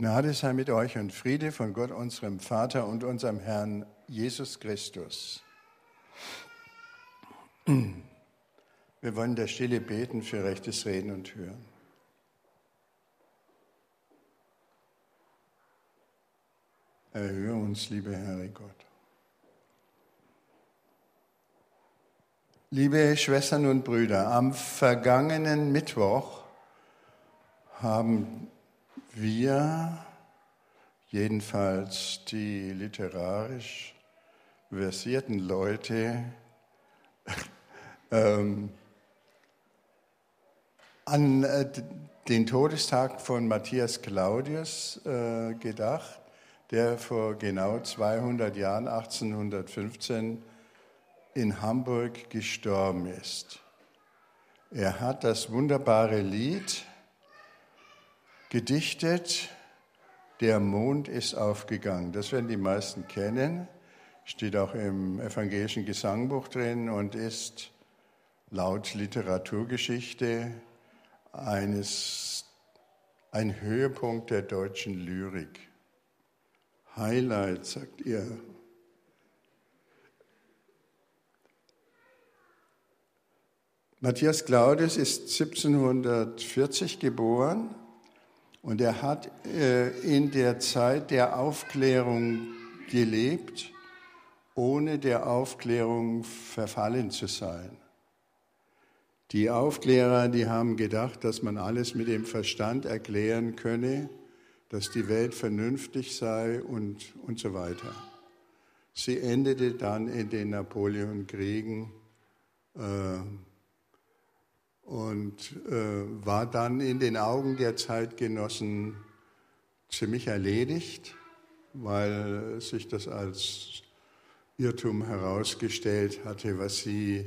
Gnade sei mit euch und Friede von Gott, unserem Vater und unserem Herrn Jesus Christus. Wir wollen der Stille beten für rechtes Reden und Hören. Erhöhe uns, liebe Herr Gott. Liebe Schwestern und Brüder, am vergangenen Mittwoch haben wir, jedenfalls die literarisch versierten Leute, ähm, an äh, den Todestag von Matthias Claudius äh, gedacht, der vor genau 200 Jahren, 1815, in Hamburg gestorben ist. Er hat das wunderbare Lied gedichtet, Der Mond ist aufgegangen. Das werden die meisten kennen, steht auch im evangelischen Gesangbuch drin und ist laut Literaturgeschichte eines, ein Höhepunkt der deutschen Lyrik. Highlight, sagt ihr. Matthias Claudius ist 1740 geboren und er hat äh, in der Zeit der Aufklärung gelebt, ohne der Aufklärung verfallen zu sein. Die Aufklärer, die haben gedacht, dass man alles mit dem Verstand erklären könne, dass die Welt vernünftig sei und, und so weiter. Sie endete dann in den Napoleonkriegen. Äh, und äh, war dann in den Augen der Zeitgenossen ziemlich erledigt, weil sich das als Irrtum herausgestellt hatte, was sie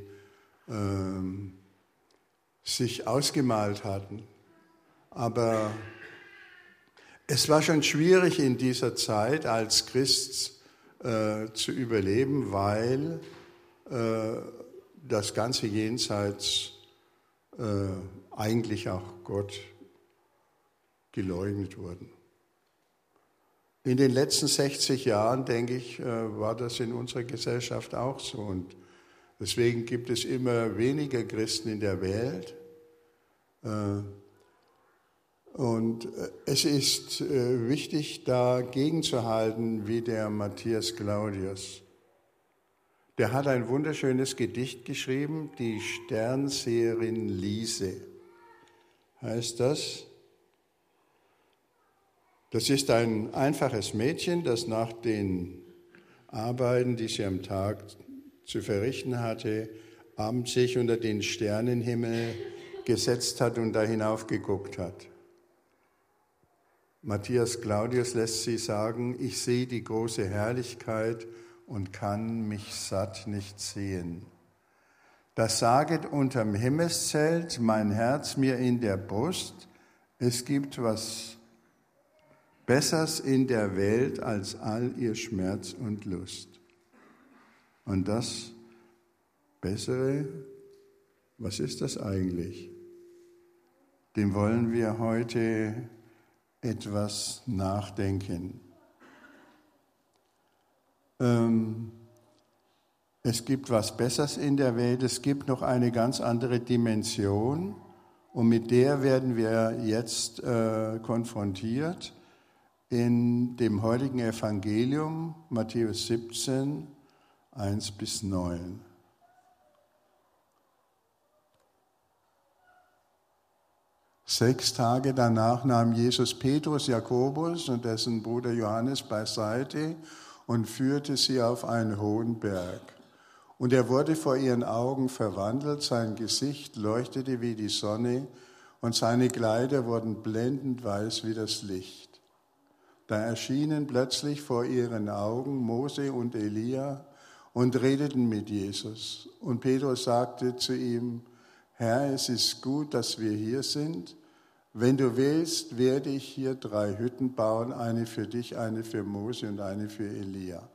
ähm, sich ausgemalt hatten. Aber es war schon schwierig in dieser Zeit als Christ äh, zu überleben, weil äh, das ganze Jenseits äh, eigentlich auch Gott geleugnet wurden. In den letzten 60 Jahren, denke ich, äh, war das in unserer Gesellschaft auch so. Und deswegen gibt es immer weniger Christen in der Welt. Äh, und es ist wichtig, dagegen zu halten, wie der Matthias Claudius. Der hat ein wunderschönes Gedicht geschrieben, die Sternseherin Lise. Heißt das? Das ist ein einfaches Mädchen, das nach den Arbeiten, die sie am Tag zu verrichten hatte, abends sich unter den Sternenhimmel gesetzt hat und da hinaufgeguckt hat. Matthias Claudius lässt sie sagen, ich sehe die große Herrlichkeit und kann mich satt nicht sehen. Das saget unterm Himmelszelt mein Herz mir in der Brust, es gibt was Besseres in der Welt als all ihr Schmerz und Lust. Und das Bessere, was ist das eigentlich? Dem wollen wir heute etwas nachdenken. Ähm, es gibt was Besseres in der Welt, es gibt noch eine ganz andere Dimension und mit der werden wir jetzt äh, konfrontiert in dem heutigen Evangelium, Matthäus 17, 1 bis 9. Sechs Tage danach nahm Jesus Petrus, Jakobus und dessen Bruder Johannes beiseite und führte sie auf einen hohen Berg. Und er wurde vor ihren Augen verwandelt, sein Gesicht leuchtete wie die Sonne und seine Kleider wurden blendend weiß wie das Licht. Da erschienen plötzlich vor ihren Augen Mose und Elia und redeten mit Jesus. Und Petrus sagte zu ihm, Herr, es ist gut, dass wir hier sind. Wenn du willst, werde ich hier drei Hütten bauen, eine für dich, eine für Mose und eine für Elia.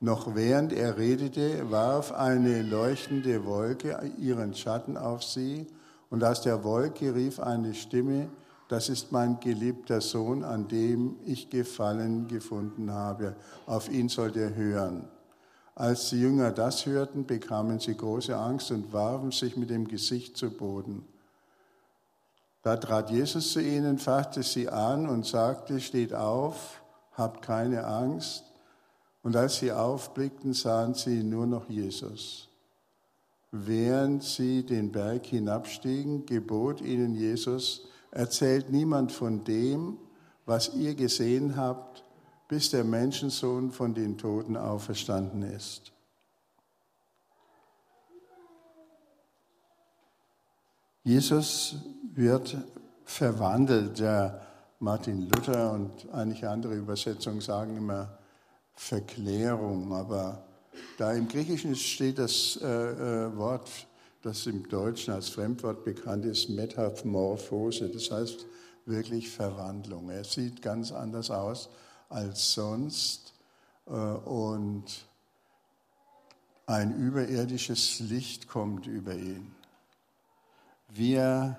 Noch während er redete, warf eine leuchtende Wolke ihren Schatten auf sie, und aus der Wolke rief eine Stimme, das ist mein geliebter Sohn, an dem ich Gefallen gefunden habe. Auf ihn sollt ihr hören. Als die Jünger das hörten, bekamen sie große Angst und warfen sich mit dem Gesicht zu Boden. Da trat Jesus zu ihnen, fachte sie an und sagte, steht auf, habt keine Angst. Und als sie aufblickten, sahen sie nur noch Jesus. Während sie den Berg hinabstiegen, gebot ihnen Jesus, erzählt niemand von dem, was ihr gesehen habt, bis der Menschensohn von den Toten auferstanden ist. Jesus wird verwandelt. Der Martin Luther und einige andere Übersetzungen sagen immer Verklärung, aber da im Griechischen steht das äh, äh, Wort das im Deutschen als Fremdwort bekannt ist, Metamorphose, das heißt wirklich Verwandlung. Er sieht ganz anders aus als sonst äh, und ein überirdisches Licht kommt über ihn. Wir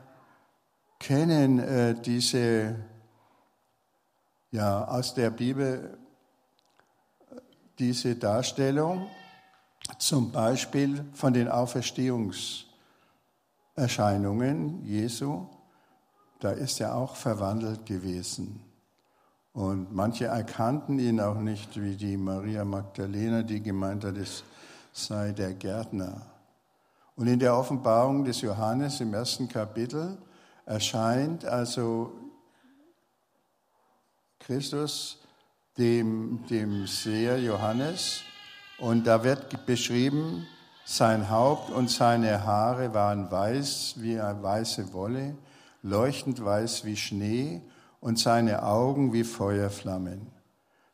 kennen äh, diese, ja, aus der Bibel diese Darstellung zum Beispiel von den Auferstehungserscheinungen Jesu, da ist er auch verwandelt gewesen. Und manche erkannten ihn auch nicht, wie die Maria Magdalena, die gemeint hat, es sei der Gärtner. Und in der Offenbarung des Johannes im ersten Kapitel erscheint also Christus dem, dem Seher Johannes und da wird beschrieben, sein Haupt und seine Haare waren weiß wie eine weiße Wolle, leuchtend weiß wie Schnee und seine Augen wie Feuerflammen.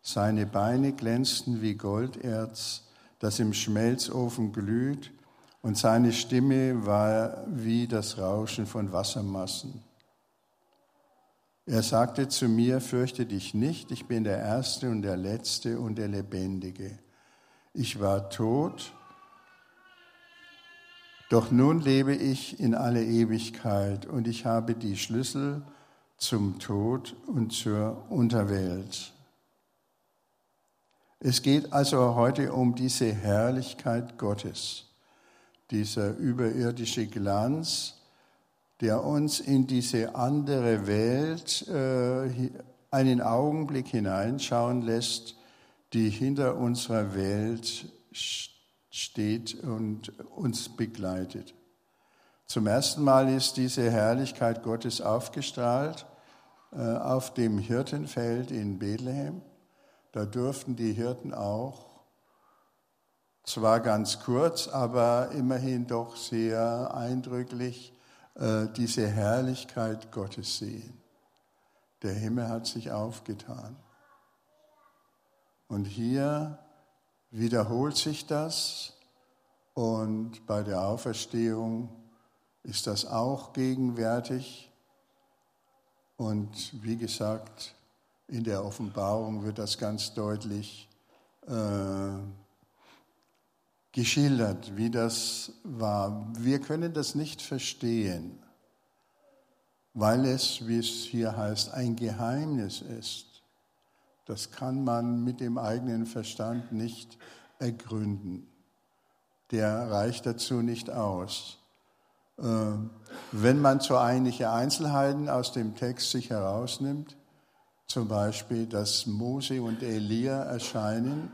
Seine Beine glänzten wie Golderz, das im Schmelzofen glüht, und seine Stimme war wie das Rauschen von Wassermassen. Er sagte zu mir, fürchte dich nicht, ich bin der Erste und der Letzte und der Lebendige. Ich war tot, doch nun lebe ich in alle Ewigkeit und ich habe die Schlüssel zum Tod und zur Unterwelt. Es geht also heute um diese Herrlichkeit Gottes, dieser überirdische Glanz, der uns in diese andere Welt äh, einen Augenblick hineinschauen lässt, die hinter unserer Welt steht und uns begleitet. Zum ersten Mal ist diese Herrlichkeit Gottes aufgestrahlt äh, auf dem Hirtenfeld in Bethlehem. Da durften die Hirten auch, zwar ganz kurz, aber immerhin doch sehr eindrücklich, äh, diese Herrlichkeit Gottes sehen. Der Himmel hat sich aufgetan. Und hier wiederholt sich das und bei der Auferstehung ist das auch gegenwärtig. Und wie gesagt, in der Offenbarung wird das ganz deutlich äh, geschildert, wie das war. Wir können das nicht verstehen, weil es, wie es hier heißt, ein Geheimnis ist. Das kann man mit dem eigenen Verstand nicht ergründen. Der reicht dazu nicht aus. Ähm, wenn man so einige Einzelheiten aus dem Text sich herausnimmt, zum Beispiel, dass Mose und Elia erscheinen,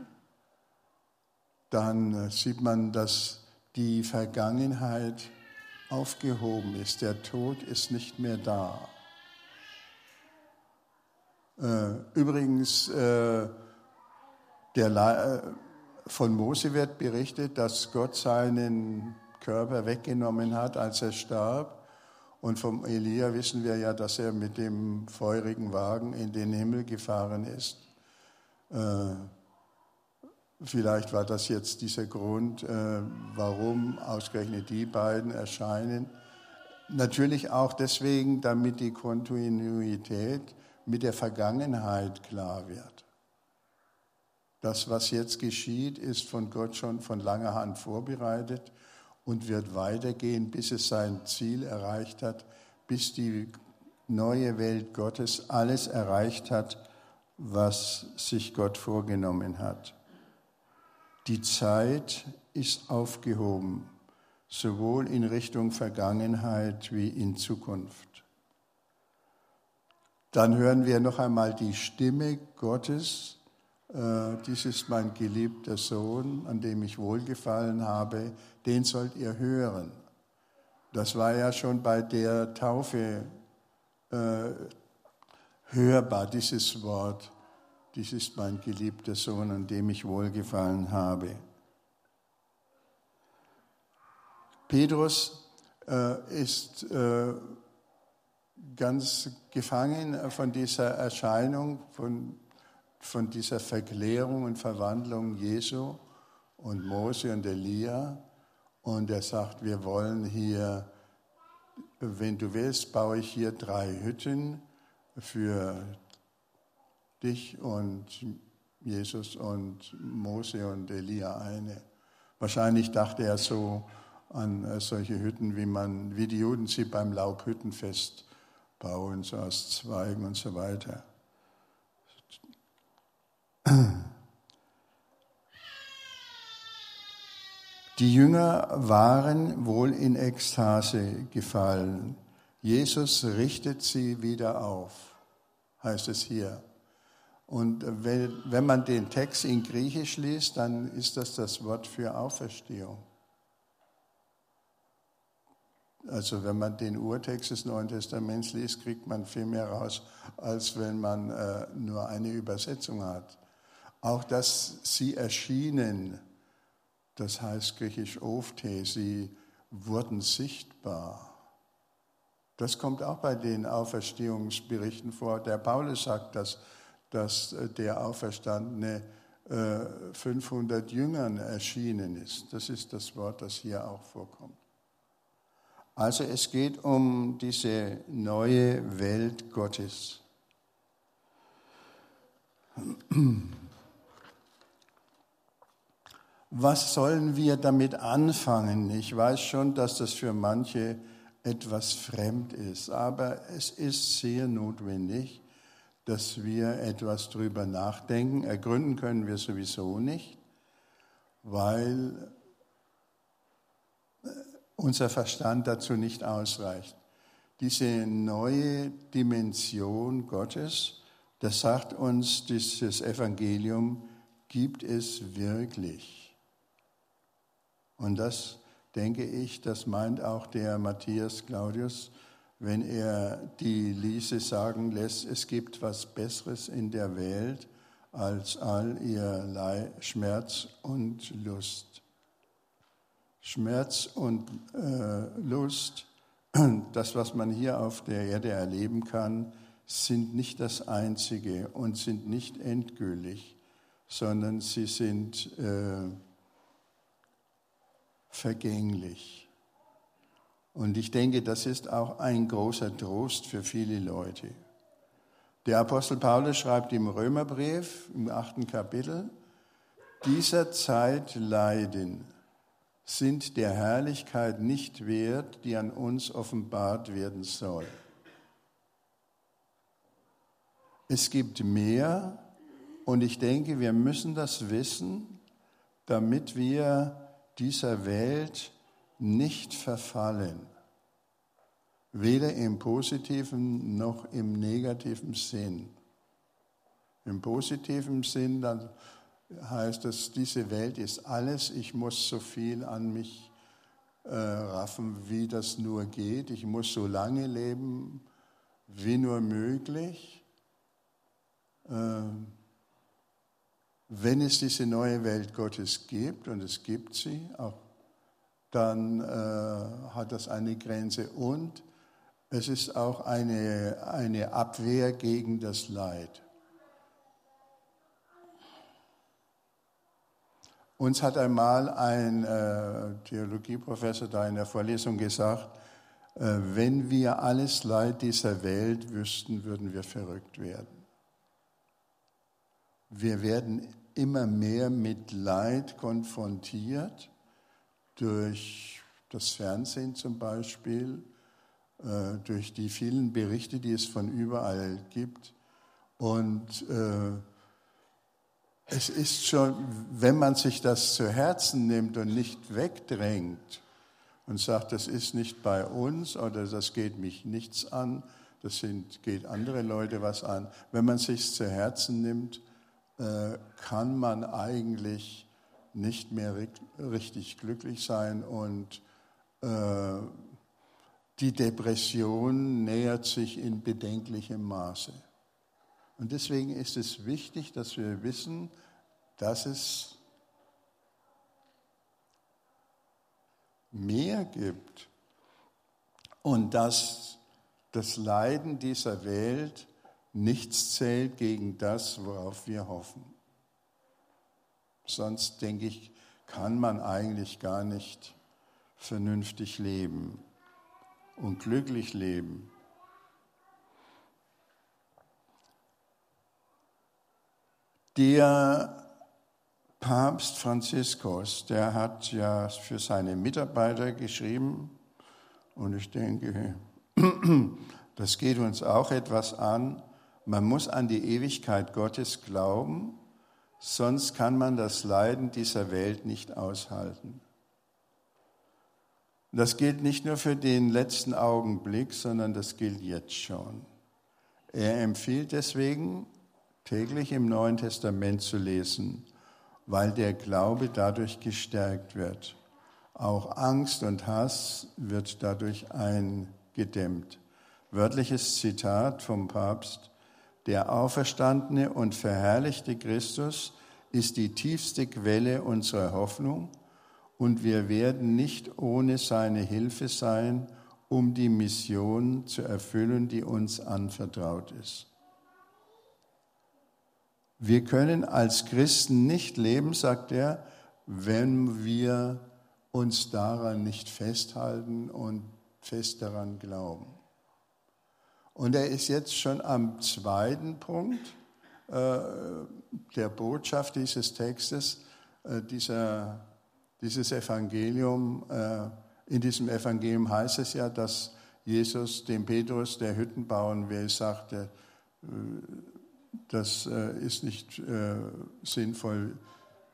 dann äh, sieht man, dass die Vergangenheit aufgehoben ist. Der Tod ist nicht mehr da. Äh, übrigens, äh, von Mose wird berichtet, dass Gott seinen Körper weggenommen hat, als er starb. Und vom Elia wissen wir ja, dass er mit dem feurigen Wagen in den Himmel gefahren ist. Vielleicht war das jetzt dieser Grund, warum ausgerechnet die beiden erscheinen. Natürlich auch deswegen, damit die Kontinuität mit der Vergangenheit klar wird. Das, was jetzt geschieht, ist von Gott schon von langer Hand vorbereitet und wird weitergehen, bis es sein Ziel erreicht hat, bis die neue Welt Gottes alles erreicht hat, was sich Gott vorgenommen hat. Die Zeit ist aufgehoben, sowohl in Richtung Vergangenheit wie in Zukunft. Dann hören wir noch einmal die Stimme Gottes. Äh, dies ist mein geliebter Sohn, an dem ich wohlgefallen habe. Den sollt ihr hören. Das war ja schon bei der Taufe äh, hörbar, dieses Wort. Dies ist mein geliebter Sohn, an dem ich wohlgefallen habe. Petrus äh, ist äh, ganz gefangen von dieser Erscheinung, von, von dieser Verklärung und Verwandlung Jesu und Mose und Elia. Und er sagt, wir wollen hier, wenn du willst, baue ich hier drei Hütten für dich und Jesus und Mose und Elia eine. Wahrscheinlich dachte er so an äh, solche Hütten, wie, man, wie die Juden sie beim Laubhüttenfest bauen, so aus Zweigen und so weiter. Die Jünger waren wohl in Ekstase gefallen. Jesus richtet sie wieder auf, heißt es hier. Und wenn man den Text in Griechisch liest, dann ist das das Wort für Auferstehung. Also wenn man den Urtext des Neuen Testaments liest, kriegt man viel mehr raus, als wenn man äh, nur eine Übersetzung hat. Auch dass sie erschienen, das heißt griechisch Ophthe, sie wurden sichtbar. Das kommt auch bei den Auferstehungsberichten vor. Der Paulus sagt das dass äh, der Auferstandene 500 äh, Jüngern erschienen ist. Das ist das Wort, das hier auch vorkommt. Also es geht um diese neue Welt Gottes. Was sollen wir damit anfangen? Ich weiß schon, dass das für manche etwas fremd ist, aber es ist sehr notwendig, dass wir etwas drüber nachdenken. Ergründen können wir sowieso nicht, weil äh, unser Verstand dazu nicht ausreicht. Diese neue Dimension Gottes, das sagt uns dieses Evangelium, gibt es wirklich. Und das denke ich, das meint auch der Matthias Claudius, wenn er die Liese sagen lässt, es gibt was Besseres in der Welt als all ihr Schmerz und Lust. Schmerz und äh, Lust, das, was man hier auf der Erde erleben kann, sind nicht das Einzige und sind nicht endgültig, sondern sie sind äh, vergänglich. Und ich denke, das ist auch ein großer Trost für viele Leute. Der Apostel Paulus schreibt im Römerbrief im achten Kapitel, dieser Zeit Leiden sind der Herrlichkeit nicht wert, die an uns offenbart werden soll. Es gibt mehr und ich denke, wir müssen das wissen, damit wir dieser Welt nicht verfallen, weder im positiven noch im negativen Sinn. Im positiven Sinn dann heißt es, diese Welt ist alles, ich muss so viel an mich äh, raffen, wie das nur geht, ich muss so lange leben, wie nur möglich. Äh, wenn es diese neue Welt Gottes gibt, und es gibt sie, auch dann äh, hat das eine Grenze. Und es ist auch eine, eine Abwehr gegen das Leid. Uns hat einmal ein äh, Theologieprofessor da in der Vorlesung gesagt, äh, wenn wir alles Leid dieser Welt wüssten, würden wir verrückt werden. Wir werden immer mehr mit Leid konfrontiert durch das Fernsehen zum Beispiel äh, durch die vielen Berichte, die es von überall gibt. Und äh, es ist schon, wenn man sich das zu Herzen nimmt und nicht wegdrängt und sagt, das ist nicht bei uns oder das geht mich nichts an, das sind, geht andere Leute was an. Wenn man sich zu Herzen nimmt, äh, kann man eigentlich nicht mehr richtig glücklich sein und äh, die Depression nähert sich in bedenklichem Maße. Und deswegen ist es wichtig, dass wir wissen, dass es mehr gibt und dass das Leiden dieser Welt nichts zählt gegen das, worauf wir hoffen. Sonst, denke ich, kann man eigentlich gar nicht vernünftig leben und glücklich leben. Der Papst Franziskus, der hat ja für seine Mitarbeiter geschrieben, und ich denke, das geht uns auch etwas an, man muss an die Ewigkeit Gottes glauben, sonst kann man das Leiden dieser Welt nicht aushalten. Das gilt nicht nur für den letzten Augenblick, sondern das gilt jetzt schon. Er empfiehlt deswegen, täglich im Neuen Testament zu lesen, weil der Glaube dadurch gestärkt wird. Auch Angst und Hass wird dadurch eingedämmt. Wörtliches Zitat vom Papst. Der auferstandene und verherrlichte Christus ist die tiefste Quelle unserer Hoffnung und wir werden nicht ohne seine Hilfe sein, um die Mission zu erfüllen, die uns anvertraut ist. Wir können als Christen nicht leben, sagt er, wenn wir uns daran nicht festhalten und fest daran glauben. Und er ist jetzt schon am zweiten Punkt äh, der Botschaft dieses Textes, äh, dieser dieses Evangelium, äh, in diesem Evangelium heißt es ja, dass Jesus dem Petrus, der Hütten bauen will, sagte, äh, das äh, ist nicht sinnvoll,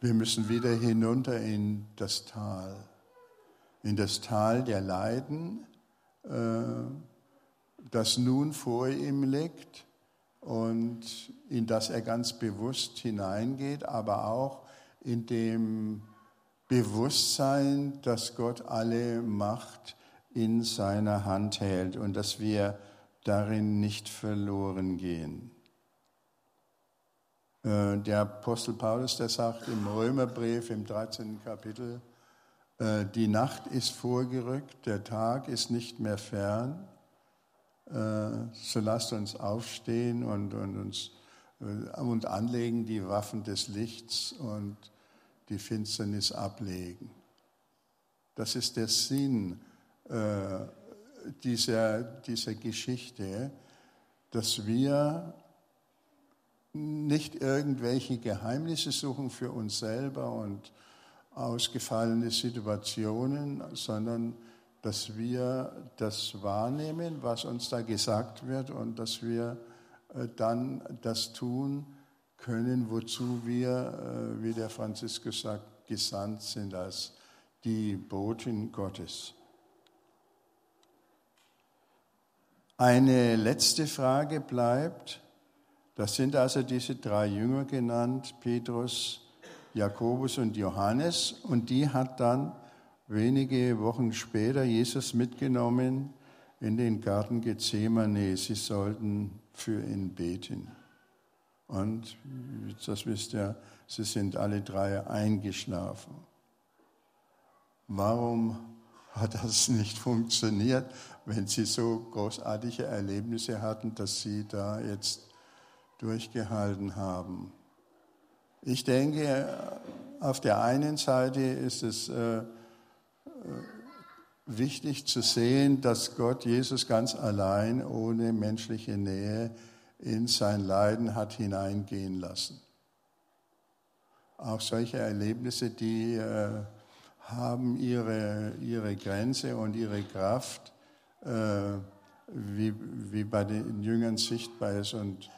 wir müssen wieder hinunter in das Tal, in das Tal der Leiden, das nun vor ihm liegt und in das er ganz bewusst hineingeht, aber auch in dem Bewusstsein, dass Gott alle Macht in seiner Hand hält und dass wir darin nicht verloren gehen. Äh, der Apostel Paulus, der sagt im Römerbrief im 13. Kapitel, äh, die Nacht ist vorgerückt, der Tag ist nicht mehr fern. Äh, so lasst uns aufstehen und, und uns und anlegen die Waffen des Lichts und die Finsternis ablegen. Das ist der Sinn äh, dieser, dieser Geschichte, dass wir nicht irgendwelche Geheimnisse suchen für uns selber und ausgefallene Situationen, sondern dass wir das wahrnehmen, was uns da gesagt wird und dass wir äh, dann das tun, können, wozu wir, äh, wie der Franziskus sagt, gesandt sind als die Boten Gottes. Eine letzte Frage bleibt, das sind also diese drei Jünger genannt, Petrus, Jakobus und Johannes, und die hat dann wenige Wochen später Jesus mitgenommen in den Garten Gethsemane. Sie sollten für ihn beten. Und das wisst ihr, sie sind alle drei eingeschlafen. Warum hat das nicht funktioniert, wenn sie so großartige Erlebnisse hatten, dass sie da jetzt durchgehalten haben? Ich denke, auf der einen Seite ist es äh, wichtig zu sehen, dass Gott Jesus ganz allein ohne menschliche Nähe in sein Leiden hat hineingehen lassen. Auch solche Erlebnisse, die äh, haben ihre, ihre Grenze und ihre Kraft. Äh, wie, wie bei den Jüngern sichtbar ist. Und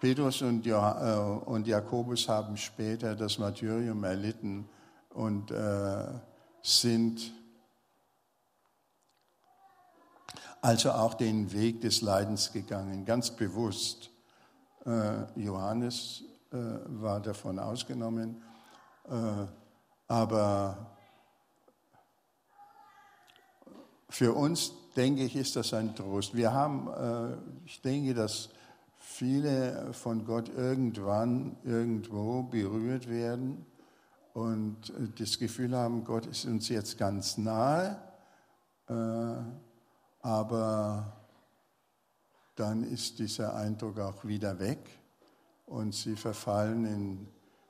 Petrus und, äh, und Jakobus haben später das Martyrium erlitten und äh, sind also auch den Weg des Leidens gegangen, ganz bewusst. Äh, Johannes äh, war davon ausgenommen, äh, aber für uns, denke ich, ist das ein Trost. Wir haben, ich denke, dass viele von Gott irgendwann irgendwo berührt werden und das Gefühl haben, Gott ist uns jetzt ganz nahe, aber dann ist dieser Eindruck auch wieder weg und sie verfallen in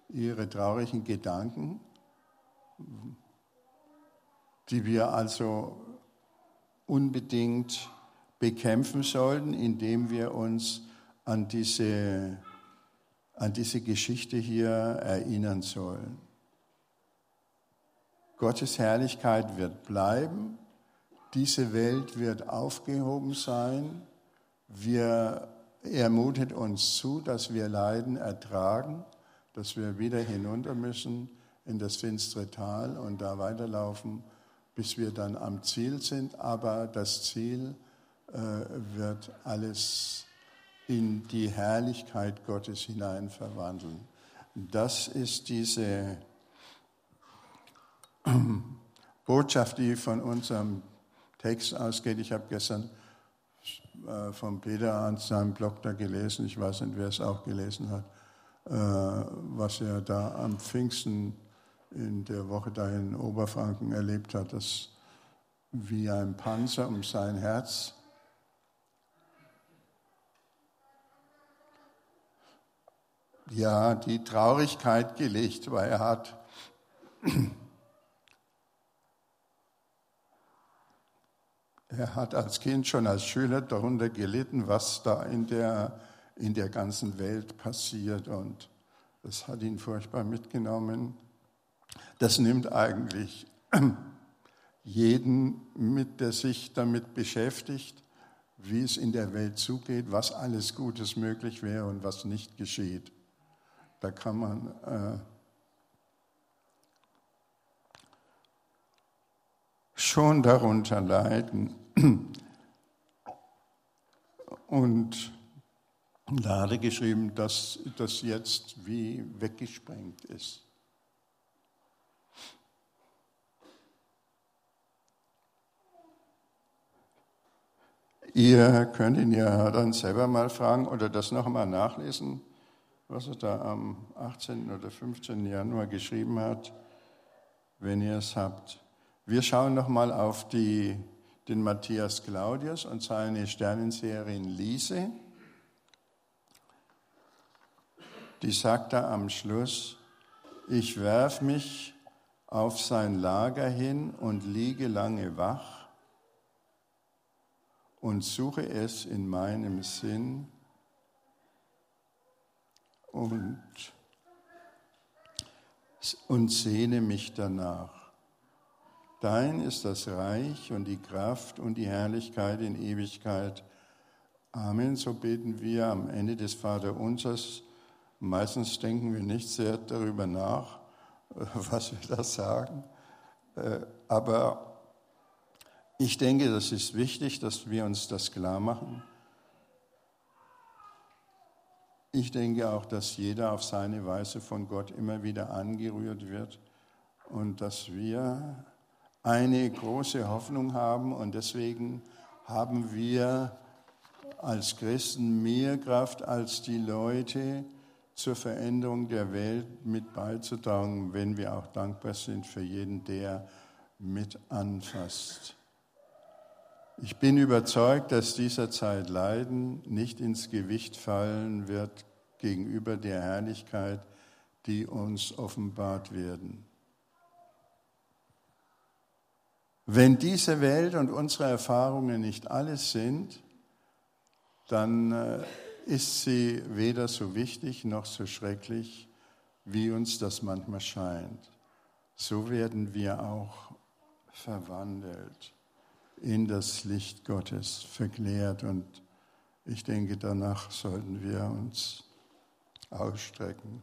ihre traurigen Gedanken, die wir also unbedingt bekämpfen sollten, indem wir uns an diese, an diese Geschichte hier erinnern sollen. Gottes Herrlichkeit wird bleiben, diese Welt wird aufgehoben sein, wir ermutet uns zu, dass wir Leiden ertragen, dass wir wieder hinunter müssen in das finstere Tal und da weiterlaufen, bis wir dann am Ziel sind. Aber das Ziel äh, wird alles in die Herrlichkeit Gottes hinein verwandeln. Das ist diese Botschaft, die von unserem Text ausgeht. Ich habe gestern äh, von Peter an seinem Blog da gelesen, ich weiß nicht, wer es auch gelesen hat, äh, was er da am Pfingsten in der Woche da in Oberfranken erlebt hat, das wie ein Panzer um sein Herz. Ja, die Traurigkeit gelegt, weil er hat Er hat als Kind schon als Schüler darunter gelitten, was da in der, in der ganzen Welt passiert. Und das hat ihn furchtbar mitgenommen. Das nimmt eigentlich jeden mit, der sich damit beschäftigt, wie es in der Welt zugeht, was alles Gutes möglich wäre und was nicht geschieht. Da kann man äh, schon darunter leiden. Und da hat er geschrieben, dass das jetzt wie weggesprengt ist. Ihr könnt ihn ja dann selber mal fragen oder das nochmal nachlesen, was er da am 18. oder 15. Januar geschrieben hat, wenn ihr es habt. Wir schauen nochmal auf die, den Matthias Claudius und seine Sternenseherin Lise. Die sagt da am Schluss, ich werf mich auf sein Lager hin und liege lange wach und suche es in meinem Sinn und, und sehne mich danach. Dein ist das Reich und die Kraft und die Herrlichkeit in Ewigkeit. Amen. So beten wir am Ende des Vaterunsers. Meistens denken wir nicht sehr darüber nach, was wir da sagen. Äh, aber ich denke, das ist wichtig, dass wir uns das klar machen. Ich denke auch, dass jeder auf seine Weise von Gott immer wieder angerührt wird und dass wir eine große Hoffnung haben und deswegen haben wir als Christen mehr Kraft als die Leute zur Veränderung der Welt mit beizutragen, wenn wir auch dankbar sind für jeden, der mit anfasst. Ich bin überzeugt, dass dieser Zeit Leiden nicht ins Gewicht fallen wird gegenüber der Herrlichkeit, die uns offenbart werden. Wenn diese Welt und unsere Erfahrungen nicht alles sind, dann äh, ist sie weder so wichtig noch so schrecklich, wie uns das manchmal scheint. So werden wir auch verwandelt. in das Licht Gottes verklärt. Und ich denke, danach sollten wir uns ausstrecken.